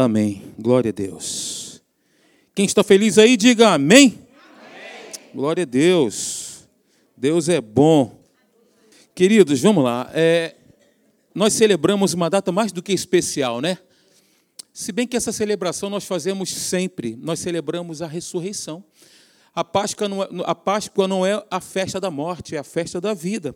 Amém. Glória a Deus. Quem está feliz aí, diga amém. amém. Glória a Deus. Deus é bom. Queridos, vamos lá. É, nós celebramos uma data mais do que especial, né? Se bem que essa celebração nós fazemos sempre, nós celebramos a ressurreição. A Páscoa, não é, a Páscoa não é a festa da morte, é a festa da vida.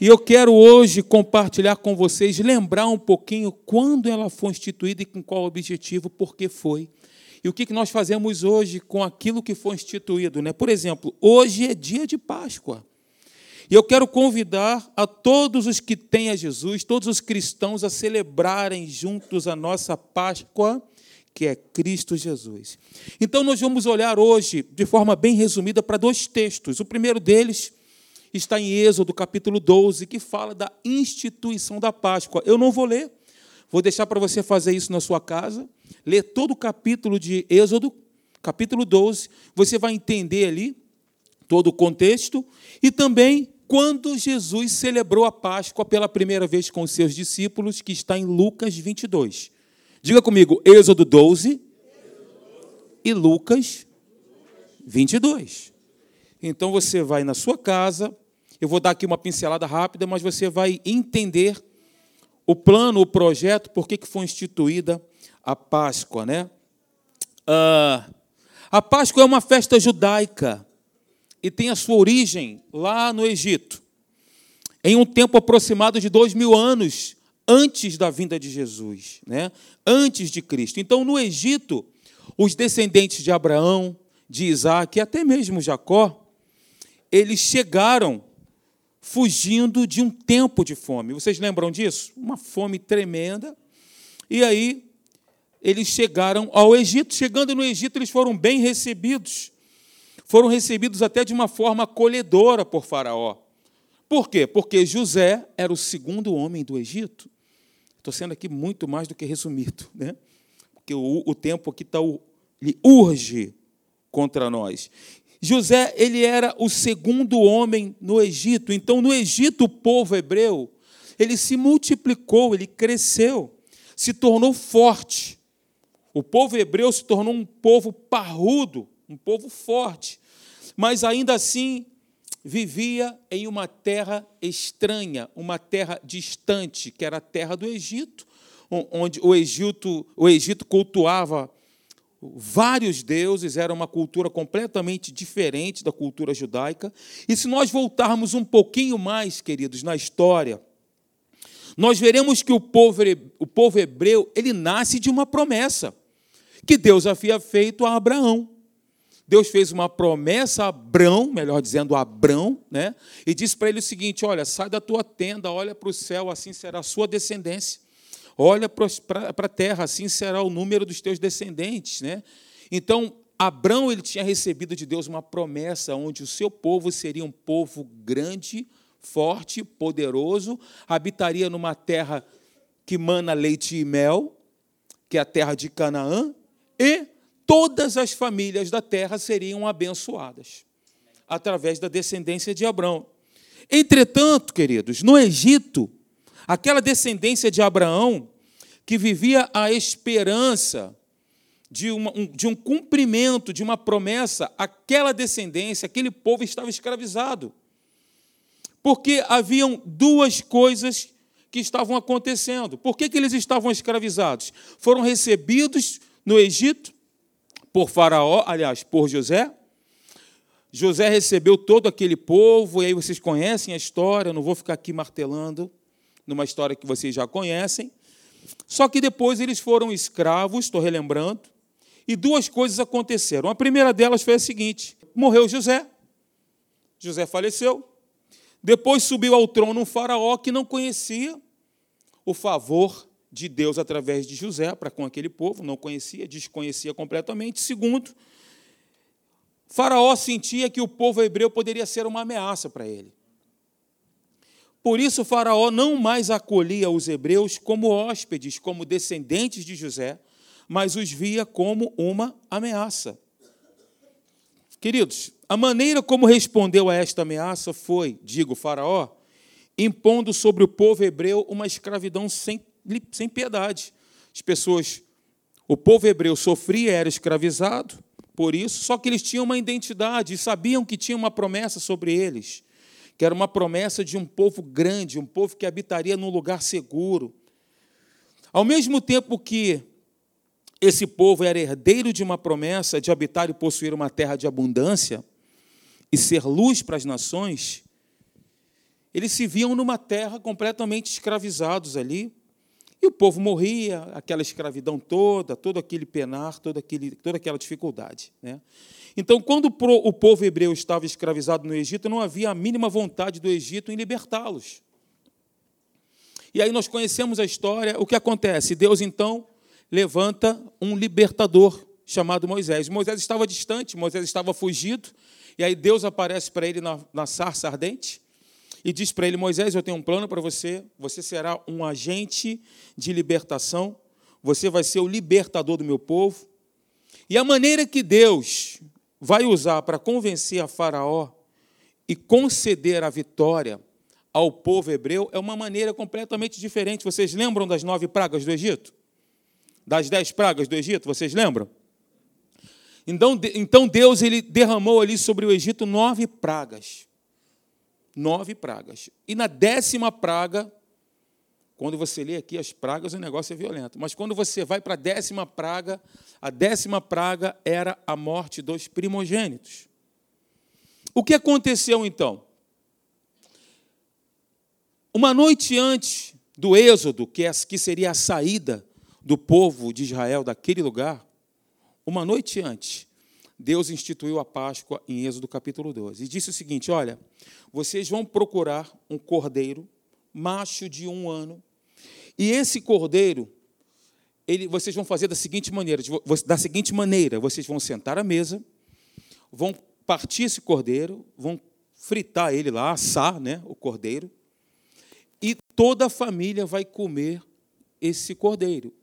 E eu quero hoje compartilhar com vocês, lembrar um pouquinho quando ela foi instituída e com qual objetivo, por que foi. E o que nós fazemos hoje com aquilo que foi instituído. Né? Por exemplo, hoje é dia de Páscoa. E eu quero convidar a todos os que têm a Jesus, todos os cristãos, a celebrarem juntos a nossa Páscoa, que é Cristo Jesus. Então, nós vamos olhar hoje, de forma bem resumida, para dois textos. O primeiro deles está em Êxodo, capítulo 12, que fala da instituição da Páscoa. Eu não vou ler, vou deixar para você fazer isso na sua casa. Ler todo o capítulo de Êxodo, capítulo 12, você vai entender ali todo o contexto e também quando Jesus celebrou a Páscoa pela primeira vez com os seus discípulos, que está em Lucas 22. Diga comigo, Êxodo 12 e Lucas 22. Então você vai na sua casa, eu vou dar aqui uma pincelada rápida, mas você vai entender o plano, o projeto, por que foi instituída a Páscoa. Né? Ah, a Páscoa é uma festa judaica e tem a sua origem lá no Egito, em um tempo aproximado de dois mil anos antes da vinda de Jesus, né? antes de Cristo. Então, no Egito, os descendentes de Abraão, de Isaac e até mesmo Jacó, eles chegaram fugindo de um tempo de fome. Vocês lembram disso? Uma fome tremenda. E aí eles chegaram ao Egito. Chegando no Egito, eles foram bem recebidos foram recebidos até de uma forma acolhedora por Faraó. Por quê? Porque José era o segundo homem do Egito. Estou sendo aqui muito mais do que resumido, né? porque o, o tempo aqui está ele urge contra nós. José, ele era o segundo homem no Egito. Então, no Egito, o povo hebreu, ele se multiplicou, ele cresceu, se tornou forte. O povo hebreu se tornou um povo parrudo, um povo forte, mas ainda assim vivia em uma terra estranha, uma terra distante, que era a terra do Egito, onde o Egito, o Egito cultuava vários deuses, era uma cultura completamente diferente da cultura judaica. E se nós voltarmos um pouquinho mais, queridos, na história, nós veremos que o povo, o povo hebreu, ele nasce de uma promessa que Deus havia feito a Abraão. Deus fez uma promessa a Abrão, melhor dizendo, a Abrão, né? e disse para ele o seguinte: Olha, sai da tua tenda, olha para o céu, assim será a sua descendência. Olha para a terra, assim será o número dos teus descendentes. Né? Então, Abrão ele tinha recebido de Deus uma promessa onde o seu povo seria um povo grande, forte, poderoso, habitaria numa terra que mana leite e mel, que é a terra de Canaã, e todas as famílias da terra seriam abençoadas através da descendência de Abraão. Entretanto, queridos, no Egito, aquela descendência de Abraão que vivia a esperança de, uma, um, de um cumprimento, de uma promessa, aquela descendência, aquele povo estava escravizado. Porque haviam duas coisas que estavam acontecendo. Por que, que eles estavam escravizados? Foram recebidos no Egito por Faraó, aliás, por José. José recebeu todo aquele povo, e aí vocês conhecem a história, eu não vou ficar aqui martelando numa história que vocês já conhecem. Só que depois eles foram escravos, estou relembrando, e duas coisas aconteceram. A primeira delas foi a seguinte: morreu José, José faleceu, depois subiu ao trono um faraó que não conhecia o favor de Deus através de José para com aquele povo, não conhecia, desconhecia completamente. Segundo, Faraó sentia que o povo hebreu poderia ser uma ameaça para ele. Por isso, Faraó não mais acolhia os hebreus como hóspedes, como descendentes de José, mas os via como uma ameaça. Queridos, a maneira como respondeu a esta ameaça foi, digo, Faraó, impondo sobre o povo hebreu uma escravidão sem sem piedade. As pessoas O povo hebreu sofria, era escravizado por isso, só que eles tinham uma identidade e sabiam que tinha uma promessa sobre eles, que era uma promessa de um povo grande, um povo que habitaria num lugar seguro. Ao mesmo tempo que esse povo era herdeiro de uma promessa de habitar e possuir uma terra de abundância e ser luz para as nações, eles se viam numa terra completamente escravizados ali. E o povo morria, aquela escravidão toda, todo aquele penar, todo aquele, toda aquela dificuldade. Né? Então, quando o povo hebreu estava escravizado no Egito, não havia a mínima vontade do Egito em libertá-los. E aí nós conhecemos a história, o que acontece? Deus então levanta um libertador chamado Moisés. Moisés estava distante, Moisés estava fugido, e aí Deus aparece para ele na, na sarça ardente e diz para ele: Moisés, eu tenho um plano para você, você será um agente de libertação, você vai ser o libertador do meu povo. E a maneira que Deus vai usar para convencer a Faraó e conceder a vitória ao povo hebreu é uma maneira completamente diferente. Vocês lembram das nove pragas do Egito? Das dez pragas do Egito, vocês lembram? Então, então Deus ele derramou ali sobre o Egito nove pragas. Nove pragas. E na décima praga, quando você lê aqui as pragas, o negócio é violento. Mas quando você vai para a décima praga, a décima praga era a morte dos primogênitos. O que aconteceu então? Uma noite antes do êxodo, que é, seria a saída do povo de Israel daquele lugar, uma noite antes, Deus instituiu a Páscoa em Êxodo capítulo 12. E disse o seguinte: Olha, vocês vão procurar um cordeiro, macho de um ano, e esse cordeiro, ele, vocês vão fazer da seguinte maneira: da seguinte maneira, vocês vão sentar à mesa, vão partir esse cordeiro, vão fritar ele lá, assar né, o cordeiro, e toda a família vai comer esse cordeiro.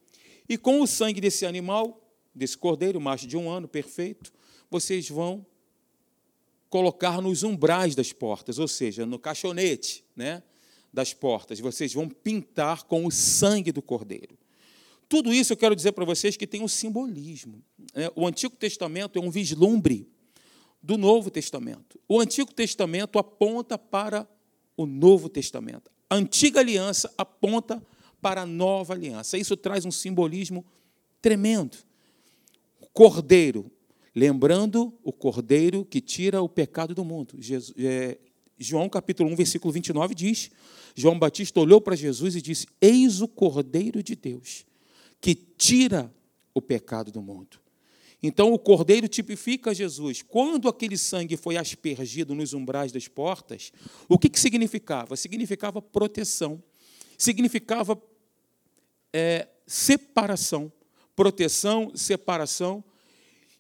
E com o sangue desse animal, desse cordeiro, macho de um ano, perfeito, vocês vão colocar nos umbrais das portas, ou seja, no caixonete né, das portas. Vocês vão pintar com o sangue do cordeiro. Tudo isso eu quero dizer para vocês que tem um simbolismo. Né? O Antigo Testamento é um vislumbre do Novo Testamento. O Antigo Testamento aponta para o Novo Testamento. A antiga aliança aponta para a nova aliança. Isso traz um simbolismo tremendo. Cordeiro, lembrando o cordeiro que tira o pecado do mundo. Jesus, é, João capítulo 1, versículo 29 diz: João Batista olhou para Jesus e disse: Eis o cordeiro de Deus que tira o pecado do mundo. Então, o cordeiro tipifica Jesus. Quando aquele sangue foi aspergido nos umbrais das portas, o que, que significava? Significava proteção, significava é, separação. Proteção, separação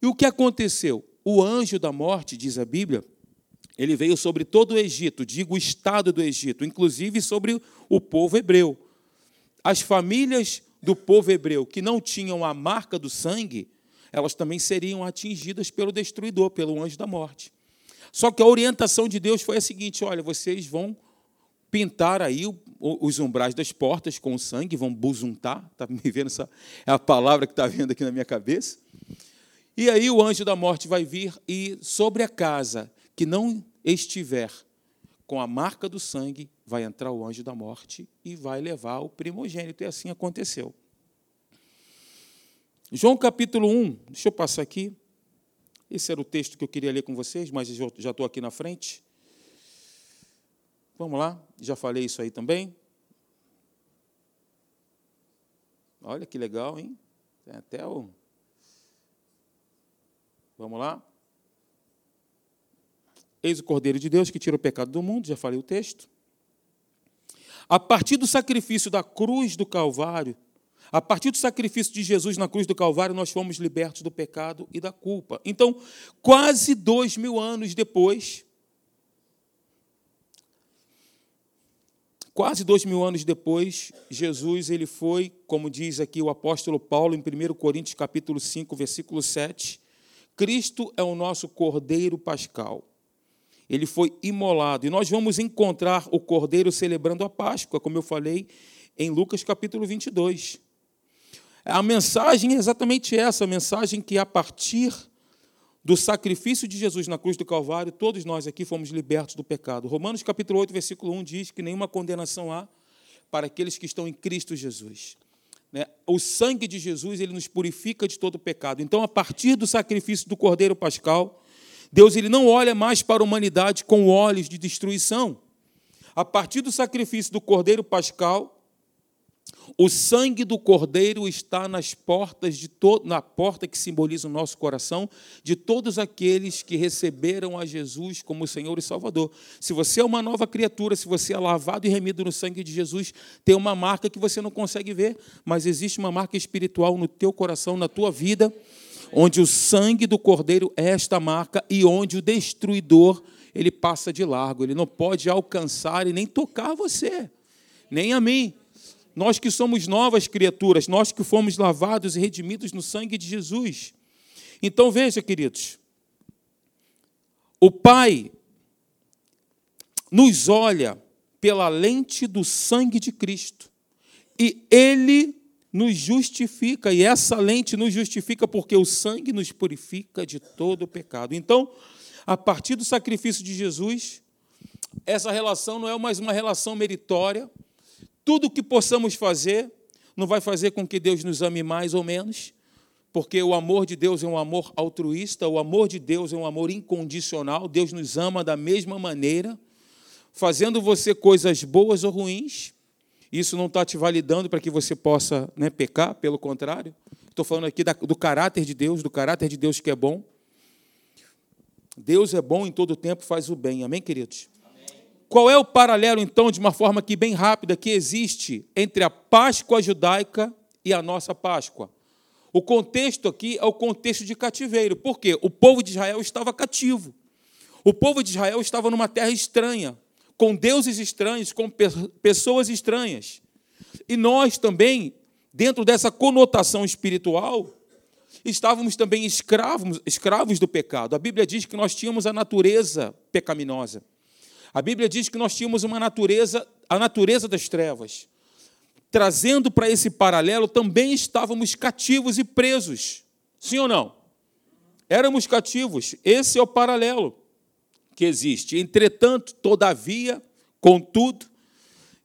e o que aconteceu? O anjo da morte, diz a Bíblia, ele veio sobre todo o Egito, digo o estado do Egito, inclusive sobre o povo hebreu. As famílias do povo hebreu que não tinham a marca do sangue, elas também seriam atingidas pelo destruidor, pelo anjo da morte. Só que a orientação de Deus foi a seguinte: olha, vocês vão pintar aí os umbrais das portas com sangue, vão buzuntar, está me vendo essa é a palavra que está vindo aqui na minha cabeça. E aí o anjo da morte vai vir e sobre a casa que não estiver com a marca do sangue, vai entrar o anjo da morte e vai levar o primogênito. E assim aconteceu. João capítulo 1, deixa eu passar aqui. Esse era o texto que eu queria ler com vocês, mas já estou aqui na frente. Vamos lá, já falei isso aí também. Olha que legal, hein? Tem até o. Vamos lá? Eis o Cordeiro de Deus que tira o pecado do mundo, já falei o texto. A partir do sacrifício da cruz do Calvário, a partir do sacrifício de Jesus na cruz do Calvário, nós fomos libertos do pecado e da culpa. Então, quase dois mil anos depois, quase dois mil anos depois, Jesus ele foi, como diz aqui o apóstolo Paulo em 1 Coríntios capítulo 5, versículo 7, Cristo é o nosso cordeiro pascal. Ele foi imolado. E nós vamos encontrar o cordeiro celebrando a Páscoa, como eu falei em Lucas capítulo 22. A mensagem é exatamente essa, a mensagem que a partir do sacrifício de Jesus na cruz do Calvário, todos nós aqui fomos libertos do pecado. Romanos capítulo 8, versículo 1 diz que nenhuma condenação há para aqueles que estão em Cristo Jesus. Né? O sangue de Jesus ele nos purifica de todo pecado. Então, a partir do sacrifício do Cordeiro Pascal, Deus ele não olha mais para a humanidade com olhos de destruição. A partir do sacrifício do Cordeiro Pascal, o sangue do Cordeiro está nas portas de to... na porta que simboliza o nosso coração de todos aqueles que receberam a Jesus como Senhor e Salvador. Se você é uma nova criatura, se você é lavado e remido no sangue de Jesus, tem uma marca que você não consegue ver, mas existe uma marca espiritual no teu coração, na tua vida, onde o sangue do Cordeiro é esta marca e onde o destruidor ele passa de largo, ele não pode alcançar e nem tocar você, nem a mim nós que somos novas criaturas, nós que fomos lavados e redimidos no sangue de Jesus. Então veja, queridos, o Pai nos olha pela lente do sangue de Cristo e Ele nos justifica, e essa lente nos justifica porque o sangue nos purifica de todo o pecado. Então, a partir do sacrifício de Jesus, essa relação não é mais uma relação meritória, tudo o que possamos fazer não vai fazer com que Deus nos ame mais ou menos, porque o amor de Deus é um amor altruísta, o amor de Deus é um amor incondicional, Deus nos ama da mesma maneira, fazendo você coisas boas ou ruins. Isso não está te validando para que você possa né, pecar, pelo contrário. Estou falando aqui do caráter de Deus, do caráter de Deus que é bom. Deus é bom em todo tempo, faz o bem. Amém, queridos? Qual é o paralelo, então, de uma forma aqui bem rápida, que existe entre a Páscoa judaica e a nossa Páscoa? O contexto aqui é o contexto de cativeiro. Por quê? O povo de Israel estava cativo. O povo de Israel estava numa terra estranha, com deuses estranhos, com pessoas estranhas. E nós também, dentro dessa conotação espiritual, estávamos também escravos, escravos do pecado. A Bíblia diz que nós tínhamos a natureza pecaminosa. A Bíblia diz que nós tínhamos uma natureza, a natureza das trevas. Trazendo para esse paralelo, também estávamos cativos e presos. Sim ou não? Éramos cativos. Esse é o paralelo que existe. Entretanto, todavia, contudo,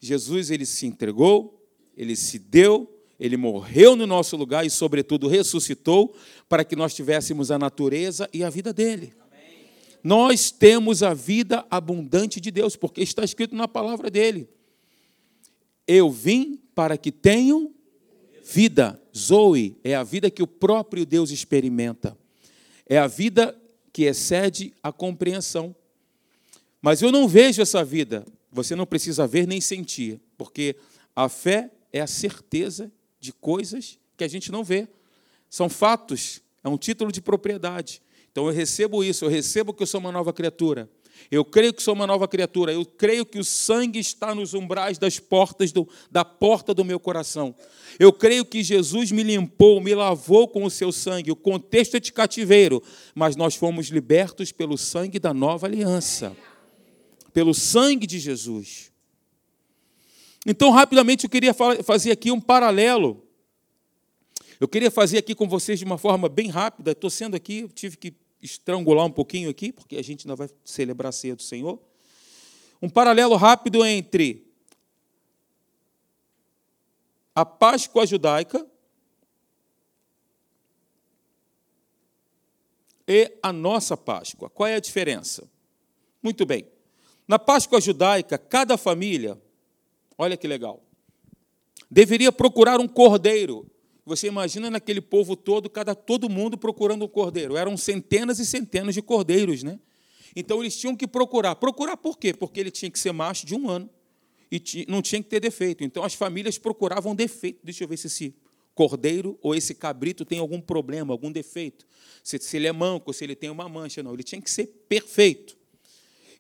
Jesus ele se entregou, ele se deu, ele morreu no nosso lugar e, sobretudo, ressuscitou para que nós tivéssemos a natureza e a vida dele nós temos a vida abundante de Deus, porque está escrito na palavra dele. Eu vim para que tenham vida. Zoe é a vida que o próprio Deus experimenta. É a vida que excede a compreensão. Mas eu não vejo essa vida. Você não precisa ver nem sentir, porque a fé é a certeza de coisas que a gente não vê. São fatos, é um título de propriedade. Então eu recebo isso, eu recebo que eu sou uma nova criatura. Eu creio que sou uma nova criatura. Eu creio que o sangue está nos umbrais das portas do, da porta do meu coração. Eu creio que Jesus me limpou, me lavou com o seu sangue. O contexto é de cativeiro, mas nós fomos libertos pelo sangue da nova aliança, pelo sangue de Jesus. Então, rapidamente, eu queria fazer aqui um paralelo eu queria fazer aqui com vocês de uma forma bem rápida. Estou sendo aqui, tive que estrangular um pouquinho aqui, porque a gente ainda vai celebrar a ceia do Senhor. Um paralelo rápido entre a Páscoa judaica e a nossa Páscoa. Qual é a diferença? Muito bem. Na Páscoa judaica, cada família, olha que legal, deveria procurar um cordeiro você imagina naquele povo todo, cada todo mundo procurando um cordeiro. Eram centenas e centenas de cordeiros, né? Então eles tinham que procurar. Procurar por quê? Porque ele tinha que ser macho de um ano e não tinha que ter defeito. Então as famílias procuravam defeito. Deixa eu ver se esse cordeiro ou esse cabrito tem algum problema, algum defeito. Se, ele é manco, se ele tem uma mancha, não. Ele tinha que ser perfeito.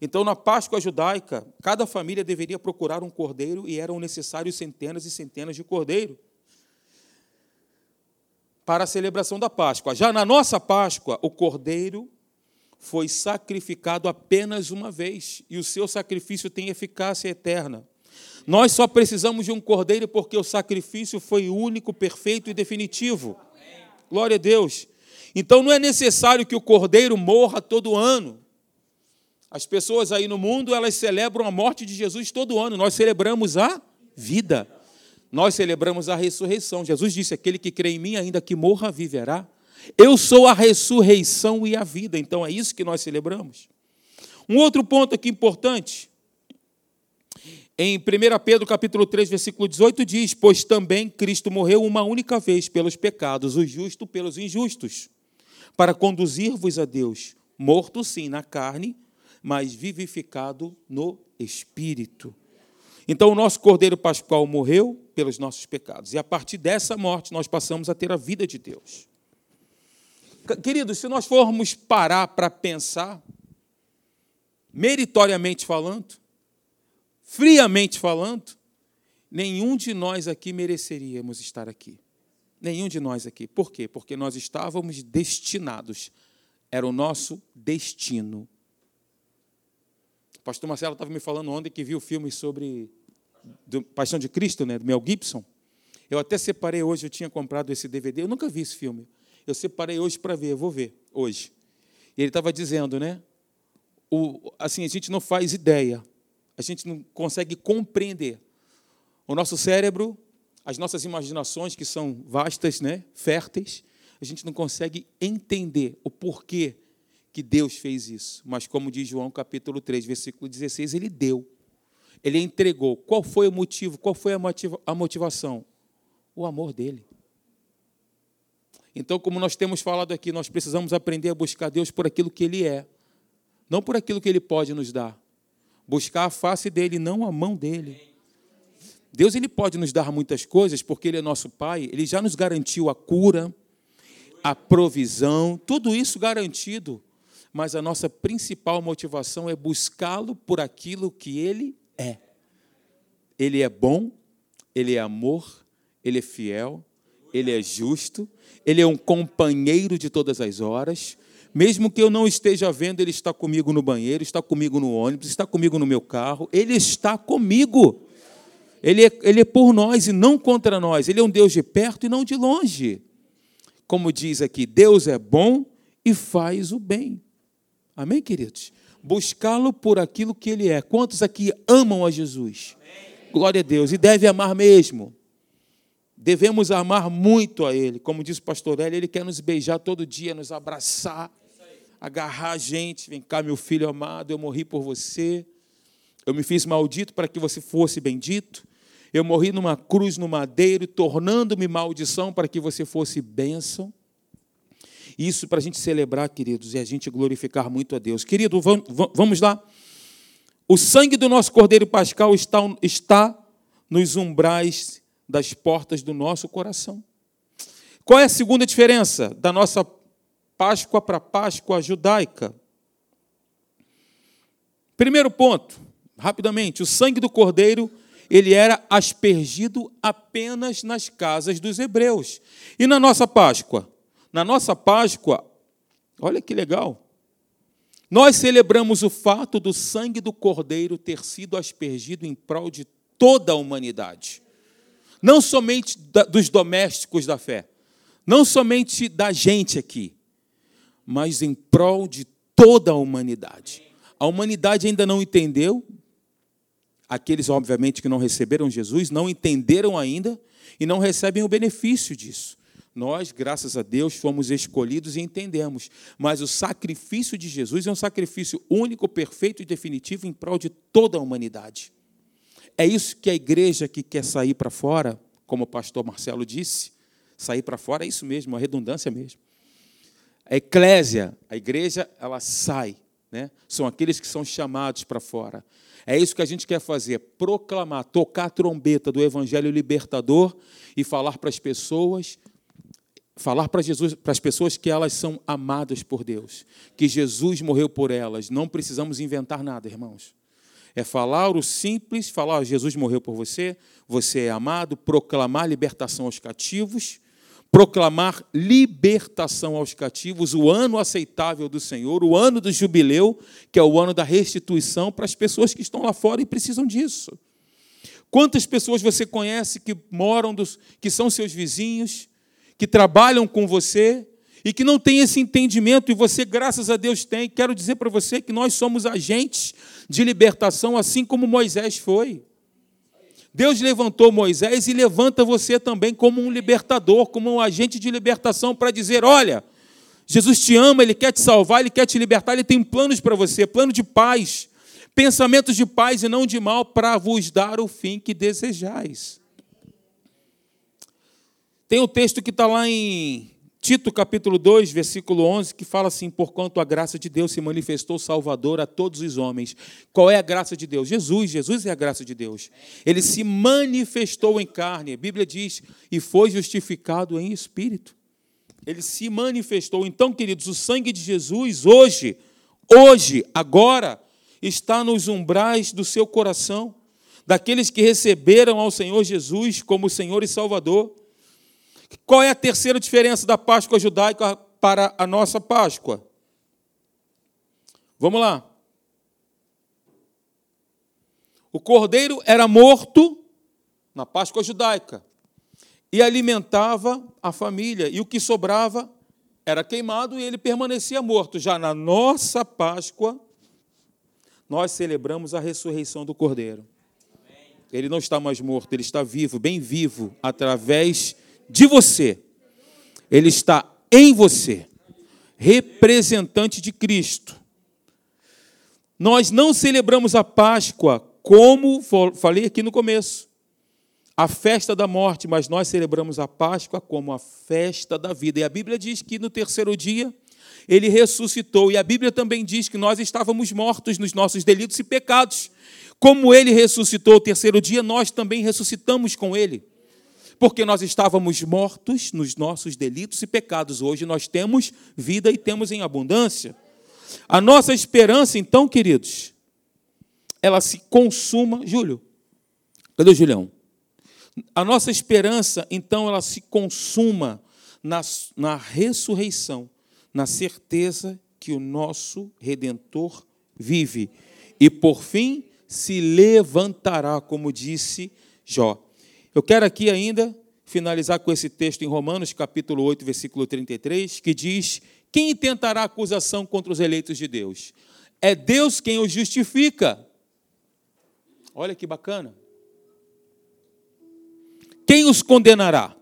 Então, na Páscoa judaica, cada família deveria procurar um cordeiro e eram necessários centenas e centenas de cordeiros para a celebração da Páscoa. Já na nossa Páscoa, o cordeiro foi sacrificado apenas uma vez e o seu sacrifício tem eficácia eterna. Nós só precisamos de um cordeiro porque o sacrifício foi único, perfeito e definitivo. Glória a Deus. Então não é necessário que o cordeiro morra todo ano. As pessoas aí no mundo, elas celebram a morte de Jesus todo ano. Nós celebramos a vida. Nós celebramos a ressurreição. Jesus disse: Aquele que crê em mim, ainda que morra, viverá. Eu sou a ressurreição e a vida. Então é isso que nós celebramos. Um outro ponto aqui importante. Em 1 Pedro capítulo 3, versículo 18 diz: "Pois também Cristo morreu uma única vez pelos pecados, o justo pelos injustos, para conduzir-vos a Deus, morto sim na carne, mas vivificado no espírito." Então o nosso Cordeiro Pascual morreu pelos nossos pecados, e a partir dessa morte nós passamos a ter a vida de Deus. Queridos, se nós formos parar para pensar, meritoriamente falando, friamente falando, nenhum de nós aqui mereceríamos estar aqui. Nenhum de nós aqui. Por quê? Porque nós estávamos destinados. Era o nosso destino. O pastor Marcelo estava me falando ontem que viu o filme sobre do Paixão de Cristo, né, do Mel Gibson. Eu até separei hoje, eu tinha comprado esse DVD, eu nunca vi esse filme. Eu separei hoje para ver, eu vou ver hoje. E ele estava dizendo, né? O, assim, a gente não faz ideia, a gente não consegue compreender. O nosso cérebro, as nossas imaginações, que são vastas, né, férteis, a gente não consegue entender o porquê que Deus fez isso. Mas, como diz João capítulo 3, versículo 16, ele deu. Ele entregou. Qual foi o motivo? Qual foi a motivação? O amor dele. Então, como nós temos falado aqui, nós precisamos aprender a buscar Deus por aquilo que Ele é, não por aquilo que Ele pode nos dar. Buscar a face dele, não a mão dele. Deus ele pode nos dar muitas coisas, porque Ele é nosso Pai, Ele já nos garantiu a cura, a provisão, tudo isso garantido. Mas a nossa principal motivação é buscá-lo por aquilo que Ele é. Ele é bom, Ele é amor, Ele é fiel, Ele é justo, ele é um companheiro de todas as horas. Mesmo que eu não esteja vendo, Ele está comigo no banheiro, está comigo no ônibus, está comigo no meu carro. Ele está comigo. Ele é, ele é por nós e não contra nós. Ele é um Deus de perto e não de longe. Como diz aqui, Deus é bom e faz o bem. Amém, queridos? Buscá-lo por aquilo que Ele é. Quantos aqui amam a Jesus? Amém. Glória a Deus. E deve amar mesmo. Devemos amar muito a Ele. Como diz o pastor Hélio, Ele quer nos beijar todo dia, nos abraçar, agarrar a gente. Vem cá, meu filho amado, eu morri por você. Eu me fiz maldito para que você fosse bendito. Eu morri numa cruz no madeiro, tornando-me maldição para que você fosse bênção. Isso para a gente celebrar, queridos, e a gente glorificar muito a Deus. Querido, vamos lá. O sangue do nosso Cordeiro Pascal está, está nos umbrais das portas do nosso coração. Qual é a segunda diferença da nossa Páscoa para a Páscoa judaica? Primeiro ponto, rapidamente, o sangue do cordeiro, ele era aspergido apenas nas casas dos hebreus. E na nossa Páscoa? Na nossa Páscoa, olha que legal. Nós celebramos o fato do sangue do cordeiro ter sido aspergido em prol de toda a humanidade não somente dos domésticos da fé, não somente da gente aqui, mas em prol de toda a humanidade. A humanidade ainda não entendeu, aqueles, obviamente, que não receberam Jesus, não entenderam ainda e não recebem o benefício disso. Nós, graças a Deus, fomos escolhidos e entendemos. Mas o sacrifício de Jesus é um sacrifício único, perfeito e definitivo em prol de toda a humanidade. É isso que a igreja que quer sair para fora, como o pastor Marcelo disse, sair para fora é isso mesmo, uma redundância mesmo. A eclésia, a igreja, ela sai, né? São aqueles que são chamados para fora. É isso que a gente quer fazer, proclamar, tocar a trombeta do evangelho libertador e falar para as pessoas falar para Jesus, para as pessoas que elas são amadas por Deus, que Jesus morreu por elas. Não precisamos inventar nada, irmãos. É falar o simples, falar Jesus morreu por você, você é amado, proclamar libertação aos cativos, proclamar libertação aos cativos, o ano aceitável do Senhor, o ano do jubileu, que é o ano da restituição para as pessoas que estão lá fora e precisam disso. Quantas pessoas você conhece que moram, dos, que são seus vizinhos, que trabalham com você e que não tem esse entendimento, e você, graças a Deus, tem. Quero dizer para você que nós somos agentes de libertação, assim como Moisés foi. Deus levantou Moisés e levanta você também como um libertador, como um agente de libertação, para dizer: olha, Jesus te ama, Ele quer te salvar, Ele quer te libertar, Ele tem planos para você, plano de paz, pensamentos de paz e não de mal, para vos dar o fim que desejais. Tem o texto que está lá em Tito capítulo 2, versículo 11, que fala assim: Porquanto a graça de Deus se manifestou salvador a todos os homens. Qual é a graça de Deus? Jesus, Jesus é a graça de Deus. Ele se manifestou em carne, a Bíblia diz, e foi justificado em espírito ele se manifestou. Então, queridos, o sangue de Jesus hoje, hoje, agora, está nos umbrais do seu coração, daqueles que receberam ao Senhor Jesus como Senhor e Salvador. Qual é a terceira diferença da Páscoa judaica para a nossa Páscoa? Vamos lá. O cordeiro era morto na Páscoa judaica e alimentava a família, e o que sobrava era queimado e ele permanecia morto. Já na nossa Páscoa, nós celebramos a ressurreição do Cordeiro. Ele não está mais morto, ele está vivo, bem vivo, através de você. Ele está em você, representante de Cristo. Nós não celebramos a Páscoa como falei aqui no começo a festa da morte, mas nós celebramos a Páscoa como a festa da vida. E a Bíblia diz que no terceiro dia ele ressuscitou. E a Bíblia também diz que nós estávamos mortos nos nossos delitos e pecados. Como ele ressuscitou o terceiro dia, nós também ressuscitamos com ele. Porque nós estávamos mortos nos nossos delitos e pecados. Hoje nós temos vida e temos em abundância. A nossa esperança, então, queridos, ela se consuma. Júlio, cadê o Julião? A nossa esperança, então, ela se consuma na, na ressurreição, na certeza que o nosso Redentor vive e, por fim, se levantará, como disse Jó. Eu quero aqui ainda finalizar com esse texto em Romanos, capítulo 8, versículo 33, que diz: Quem tentará acusação contra os eleitos de Deus? É Deus quem os justifica. Olha que bacana. Quem os condenará?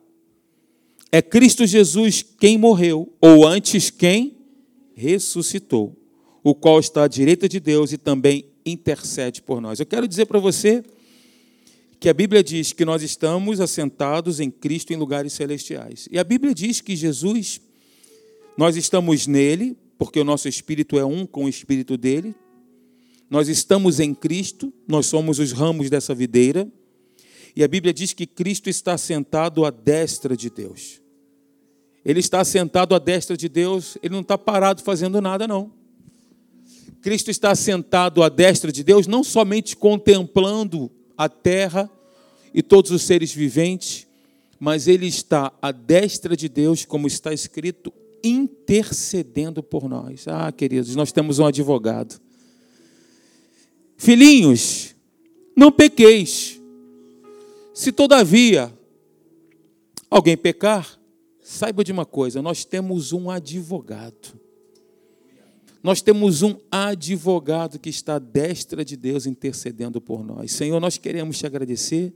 É Cristo Jesus quem morreu, ou antes quem ressuscitou, o qual está à direita de Deus e também intercede por nós. Eu quero dizer para você que a Bíblia diz que nós estamos assentados em Cristo em lugares celestiais. E a Bíblia diz que Jesus, nós estamos nele, porque o nosso espírito é um com o espírito dele. Nós estamos em Cristo, nós somos os ramos dessa videira. E a Bíblia diz que Cristo está sentado à destra de Deus. Ele está sentado à destra de Deus, ele não está parado fazendo nada, não. Cristo está sentado à destra de Deus, não somente contemplando a terra e todos os seres viventes, mas ele está à destra de Deus, como está escrito, intercedendo por nós. Ah, queridos, nós temos um advogado. Filhinhos, não pequeis se todavia alguém pecar, saiba de uma coisa: nós temos um advogado. Nós temos um advogado que está à destra de Deus intercedendo por nós. Senhor, nós queremos te agradecer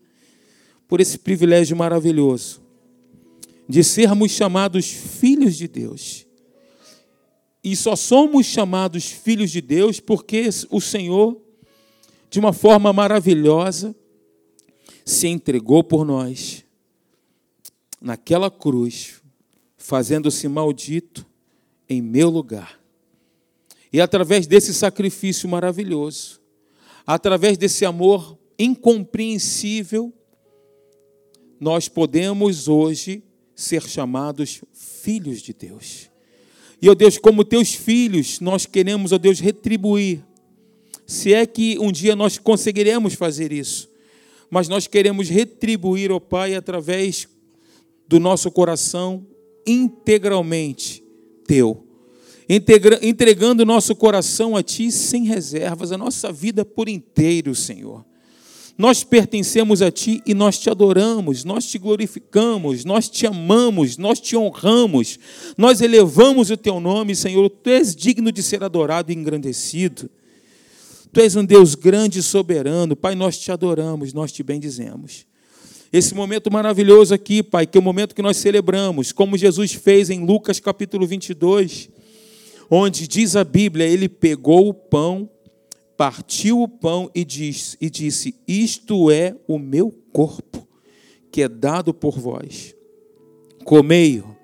por esse privilégio maravilhoso de sermos chamados filhos de Deus. E só somos chamados filhos de Deus porque o Senhor, de uma forma maravilhosa, se entregou por nós naquela cruz, fazendo-se maldito em meu lugar. E através desse sacrifício maravilhoso, através desse amor incompreensível, nós podemos hoje ser chamados filhos de Deus. E, ó Deus, como teus filhos, nós queremos, ó Deus, retribuir. Se é que um dia nós conseguiremos fazer isso, mas nós queremos retribuir, ó Pai, através do nosso coração integralmente teu. Entregando nosso coração a Ti sem reservas, a nossa vida por inteiro, Senhor. Nós pertencemos a Ti e nós te adoramos, nós te glorificamos, nós te amamos, nós te honramos, nós elevamos o Teu nome, Senhor. Tu és digno de ser adorado e engrandecido. Tu és um Deus grande e soberano. Pai, nós te adoramos, nós te bendizemos. Esse momento maravilhoso aqui, Pai, que é o momento que nós celebramos, como Jesus fez em Lucas capítulo 22, onde diz a Bíblia, ele pegou o pão, partiu o pão e disse, e disse: Isto é o meu corpo, que é dado por vós. Comei-o.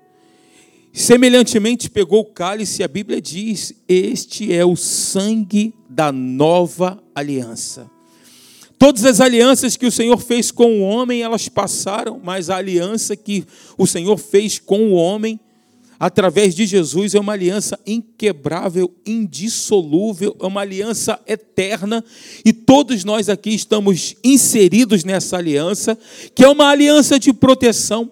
Semelhantemente, pegou o cálice, e a Bíblia diz: Este é o sangue da nova aliança. Todas as alianças que o Senhor fez com o homem, elas passaram, mas a aliança que o Senhor fez com o homem, através de Jesus, é uma aliança inquebrável, indissolúvel, é uma aliança eterna, e todos nós aqui estamos inseridos nessa aliança, que é uma aliança de proteção,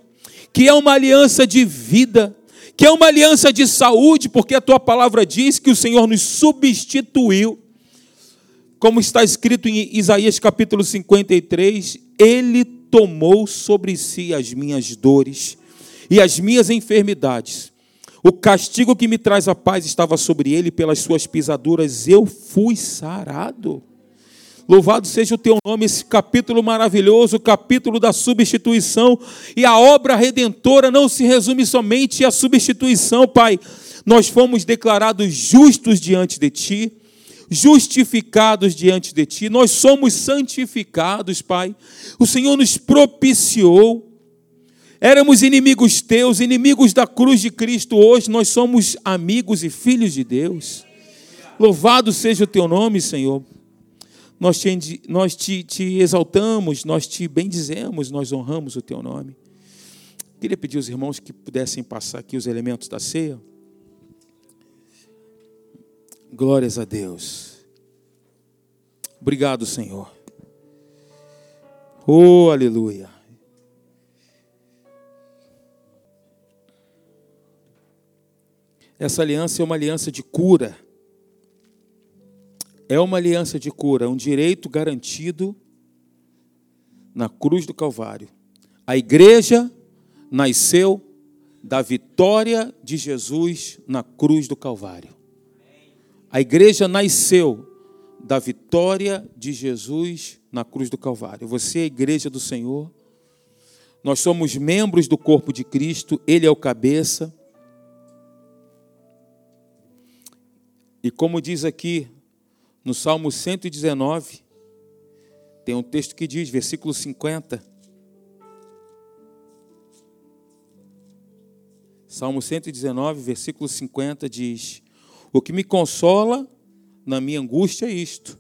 que é uma aliança de vida, que é uma aliança de saúde, porque a tua palavra diz que o Senhor nos substituiu como está escrito em Isaías capítulo 53, ele tomou sobre si as minhas dores e as minhas enfermidades. O castigo que me traz a paz estava sobre ele, pelas suas pisaduras eu fui sarado. Louvado seja o teu nome, esse capítulo maravilhoso, o capítulo da substituição. E a obra redentora não se resume somente à substituição, Pai. Nós fomos declarados justos diante de ti justificados diante de Ti, nós somos santificados, Pai. O Senhor nos propiciou. Éramos inimigos Teus, inimigos da cruz de Cristo, hoje nós somos amigos e filhos de Deus. Louvado seja o Teu nome, Senhor. Nós te, nós te, te exaltamos, nós te bendizemos, nós honramos o Teu nome. Queria pedir aos irmãos que pudessem passar aqui os elementos da ceia. Glórias a Deus. Obrigado, Senhor. Oh, aleluia. Essa aliança é uma aliança de cura. É uma aliança de cura, um direito garantido na cruz do Calvário. A igreja nasceu da vitória de Jesus na cruz do Calvário. A igreja nasceu da vitória de Jesus na cruz do Calvário. Você é a igreja do Senhor. Nós somos membros do corpo de Cristo, Ele é o cabeça. E como diz aqui no Salmo 119, tem um texto que diz, versículo 50. Salmo 119, versículo 50 diz: o que me consola na minha angústia é isto.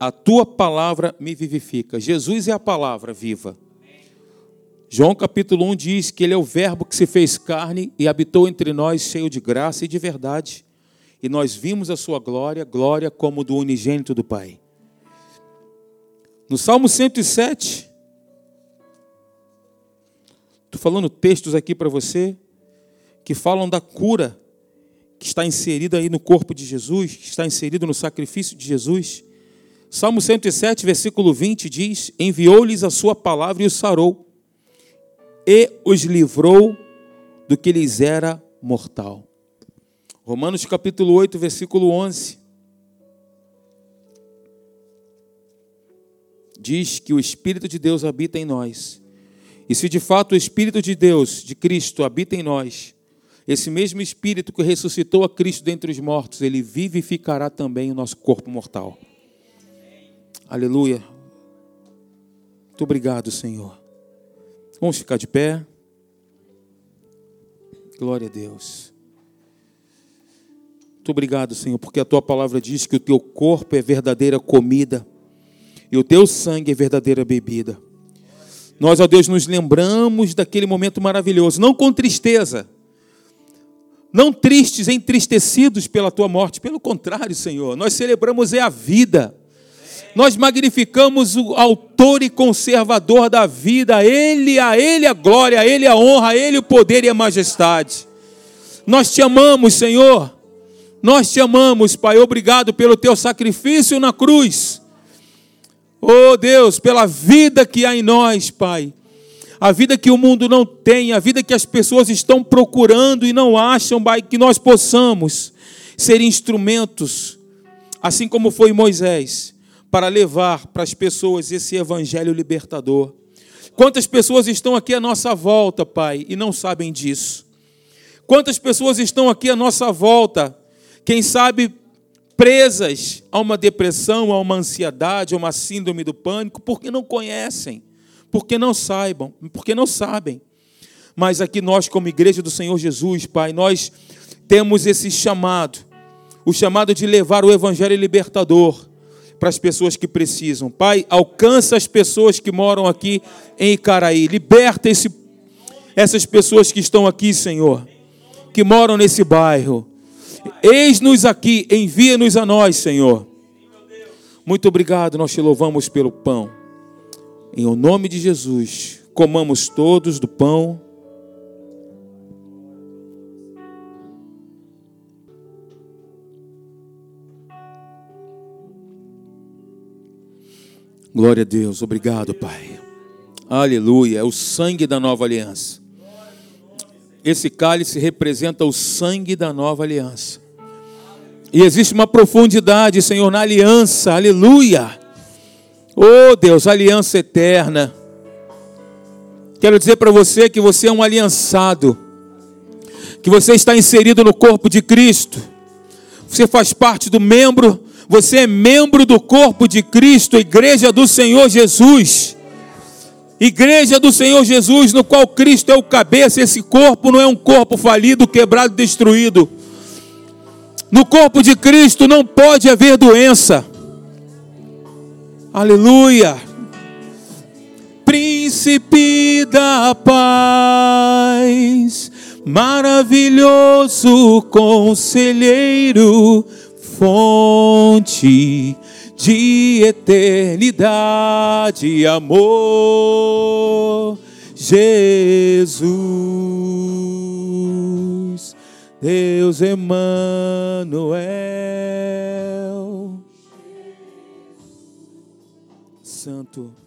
A tua palavra me vivifica. Jesus é a palavra viva. João capítulo 1 diz que ele é o Verbo que se fez carne e habitou entre nós, cheio de graça e de verdade. E nós vimos a sua glória, glória como do unigênito do Pai. No Salmo 107, estou falando textos aqui para você que falam da cura que está inserido aí no corpo de Jesus, que está inserido no sacrifício de Jesus. Salmo 107, versículo 20 diz: Enviou-lhes a sua palavra e os sarou, e os livrou do que lhes era mortal. Romanos capítulo 8, versículo 11. Diz que o Espírito de Deus habita em nós. E se de fato o Espírito de Deus, de Cristo, habita em nós, esse mesmo Espírito que ressuscitou a Cristo dentre os mortos, ele vivificará também o nosso corpo mortal. Aleluia. Muito obrigado, Senhor. Vamos ficar de pé. Glória a Deus. Muito obrigado, Senhor, porque a tua palavra diz que o teu corpo é verdadeira comida e o teu sangue é verdadeira bebida. Nós, ó Deus, nos lembramos daquele momento maravilhoso, não com tristeza, não tristes, entristecidos pela tua morte, pelo contrário, Senhor, nós celebramos é a vida. Nós magnificamos o autor e conservador da vida, ele, a ele a glória, a ele a honra, a ele o poder e a majestade. Nós te amamos, Senhor. Nós te amamos, Pai. Obrigado pelo teu sacrifício na cruz. Oh Deus, pela vida que há em nós, Pai. A vida que o mundo não tem, a vida que as pessoas estão procurando e não acham, Pai, que nós possamos ser instrumentos, assim como foi Moisés, para levar para as pessoas esse evangelho libertador. Quantas pessoas estão aqui à nossa volta, Pai, e não sabem disso? Quantas pessoas estão aqui à nossa volta, quem sabe presas a uma depressão, a uma ansiedade, a uma síndrome do pânico, porque não conhecem, porque não saibam, porque não sabem. Mas aqui nós, como igreja do Senhor Jesus, Pai, nós temos esse chamado, o chamado de levar o evangelho libertador para as pessoas que precisam. Pai, alcança as pessoas que moram aqui em Icaraí, liberta esse, essas pessoas que estão aqui, Senhor, que moram nesse bairro Eis-nos aqui, envia-nos a nós, Senhor. Muito obrigado, nós te louvamos pelo pão. Em o nome de Jesus, comamos todos do pão. Glória a Deus, obrigado, Pai. Aleluia, é o sangue da nova aliança. Esse cálice representa o sangue da nova aliança. E existe uma profundidade, Senhor, na aliança, aleluia. Oh Deus, aliança eterna. Quero dizer para você que você é um aliançado, que você está inserido no corpo de Cristo, você faz parte do membro, você é membro do corpo de Cristo, igreja do Senhor Jesus. Igreja do Senhor Jesus, no qual Cristo é o cabeça, esse corpo não é um corpo falido, quebrado, destruído. No corpo de Cristo não pode haver doença. Aleluia. Príncipe da paz, maravilhoso conselheiro, fonte de eternidade, amor, Jesus, Deus Emmanuel, Santo.